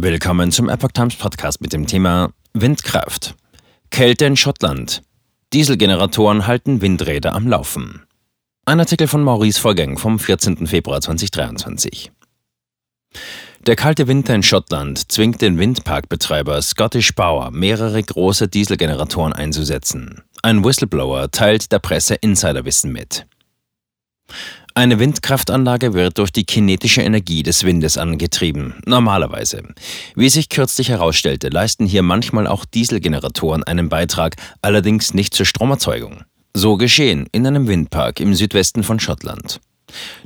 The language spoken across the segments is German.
Willkommen zum Epoch Times Podcast mit dem Thema Windkraft. Kälte in Schottland. Dieselgeneratoren halten Windräder am Laufen. Ein Artikel von Maurice Vorgäng vom 14. Februar 2023. Der kalte Winter in Schottland zwingt den Windparkbetreiber Scottish Power, mehrere große Dieselgeneratoren einzusetzen. Ein Whistleblower teilt der Presse Insiderwissen mit. Eine Windkraftanlage wird durch die kinetische Energie des Windes angetrieben, normalerweise. Wie sich kürzlich herausstellte, leisten hier manchmal auch Dieselgeneratoren einen Beitrag, allerdings nicht zur Stromerzeugung. So geschehen in einem Windpark im Südwesten von Schottland.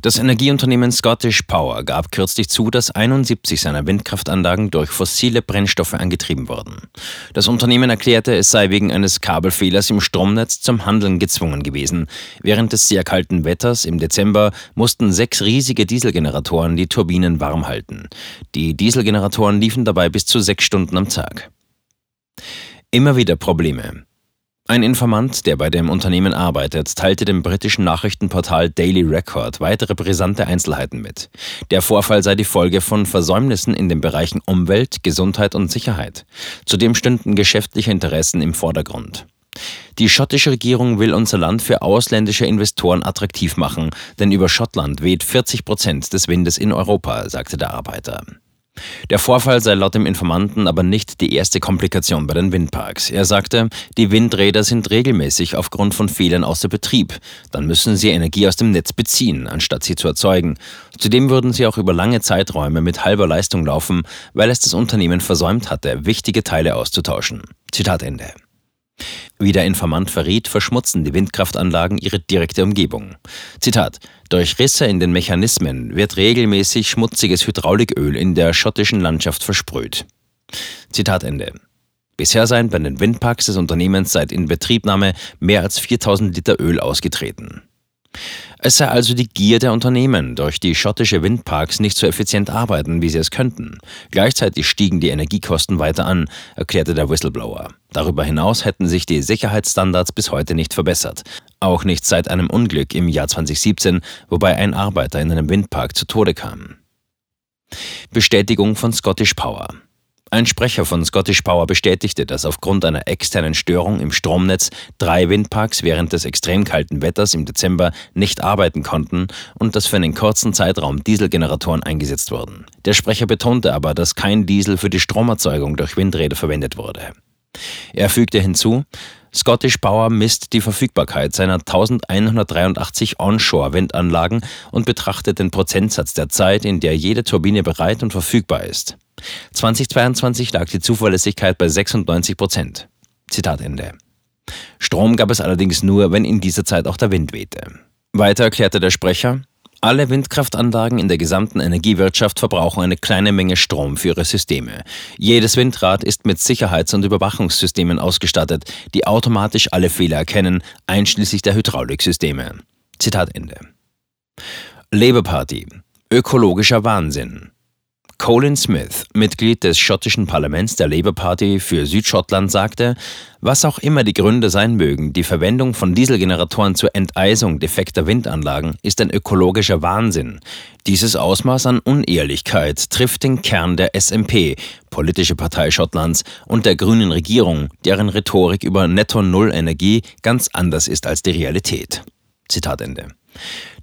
Das Energieunternehmen Scottish Power gab kürzlich zu, dass 71 seiner Windkraftanlagen durch fossile Brennstoffe angetrieben wurden. Das Unternehmen erklärte, es sei wegen eines Kabelfehlers im Stromnetz zum Handeln gezwungen gewesen. Während des sehr kalten Wetters im Dezember mussten sechs riesige Dieselgeneratoren die Turbinen warm halten. Die Dieselgeneratoren liefen dabei bis zu sechs Stunden am Tag. Immer wieder Probleme. Ein Informant, der bei dem Unternehmen arbeitet, teilte dem britischen Nachrichtenportal Daily Record weitere brisante Einzelheiten mit. Der Vorfall sei die Folge von Versäumnissen in den Bereichen Umwelt, Gesundheit und Sicherheit. Zudem stünden geschäftliche Interessen im Vordergrund. Die schottische Regierung will unser Land für ausländische Investoren attraktiv machen, denn über Schottland weht 40 Prozent des Windes in Europa, sagte der Arbeiter. Der Vorfall sei laut dem Informanten aber nicht die erste Komplikation bei den Windparks. Er sagte, die Windräder sind regelmäßig aufgrund von Fehlern außer Betrieb. Dann müssen sie Energie aus dem Netz beziehen, anstatt sie zu erzeugen. Zudem würden sie auch über lange Zeiträume mit halber Leistung laufen, weil es das Unternehmen versäumt hatte, wichtige Teile auszutauschen. Zitat Ende. Wie der Informant verriet, verschmutzen die Windkraftanlagen ihre direkte Umgebung. Zitat: Durch Risse in den Mechanismen wird regelmäßig schmutziges Hydrauliköl in der schottischen Landschaft versprüht. Zitat Ende. Bisher seien bei den Windparks des Unternehmens seit Inbetriebnahme mehr als 4000 Liter Öl ausgetreten. Es sei also die Gier der Unternehmen, durch die schottische Windparks nicht so effizient arbeiten, wie sie es könnten. Gleichzeitig stiegen die Energiekosten weiter an, erklärte der Whistleblower. Darüber hinaus hätten sich die Sicherheitsstandards bis heute nicht verbessert. Auch nicht seit einem Unglück im Jahr 2017, wobei ein Arbeiter in einem Windpark zu Tode kam. Bestätigung von Scottish Power. Ein Sprecher von Scottish Power bestätigte, dass aufgrund einer externen Störung im Stromnetz drei Windparks während des extrem kalten Wetters im Dezember nicht arbeiten konnten und dass für einen kurzen Zeitraum Dieselgeneratoren eingesetzt wurden. Der Sprecher betonte aber, dass kein Diesel für die Stromerzeugung durch Windräder verwendet wurde. Er fügte hinzu, Scottish Power misst die Verfügbarkeit seiner 1183 Onshore-Windanlagen und betrachtet den Prozentsatz der Zeit, in der jede Turbine bereit und verfügbar ist. 2022 lag die Zuverlässigkeit bei 96 Prozent. Zitat Ende. Strom gab es allerdings nur, wenn in dieser Zeit auch der Wind wehte. Weiter erklärte der Sprecher, alle Windkraftanlagen in der gesamten Energiewirtschaft verbrauchen eine kleine Menge Strom für ihre Systeme. Jedes Windrad ist mit Sicherheits- und Überwachungssystemen ausgestattet, die automatisch alle Fehler erkennen, einschließlich der Hydrauliksysteme. Zitat Ende. Labour Party. Ökologischer Wahnsinn. Colin Smith, Mitglied des schottischen Parlaments der Labour Party für Südschottland, sagte, was auch immer die Gründe sein mögen, die Verwendung von Dieselgeneratoren zur Enteisung defekter Windanlagen ist ein ökologischer Wahnsinn. Dieses Ausmaß an Unehrlichkeit trifft den Kern der SMP, politische Partei Schottlands, und der grünen Regierung, deren Rhetorik über Netto-Null-Energie ganz anders ist als die Realität. Zitat Ende.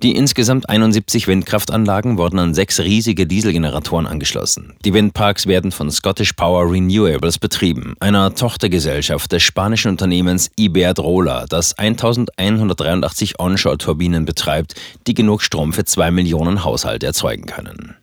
Die insgesamt 71 Windkraftanlagen wurden an sechs riesige Dieselgeneratoren angeschlossen. Die Windparks werden von Scottish Power Renewables betrieben, einer Tochtergesellschaft des spanischen Unternehmens Iberdrola, das 1183 Onshore-Turbinen betreibt, die genug Strom für zwei Millionen Haushalte erzeugen können.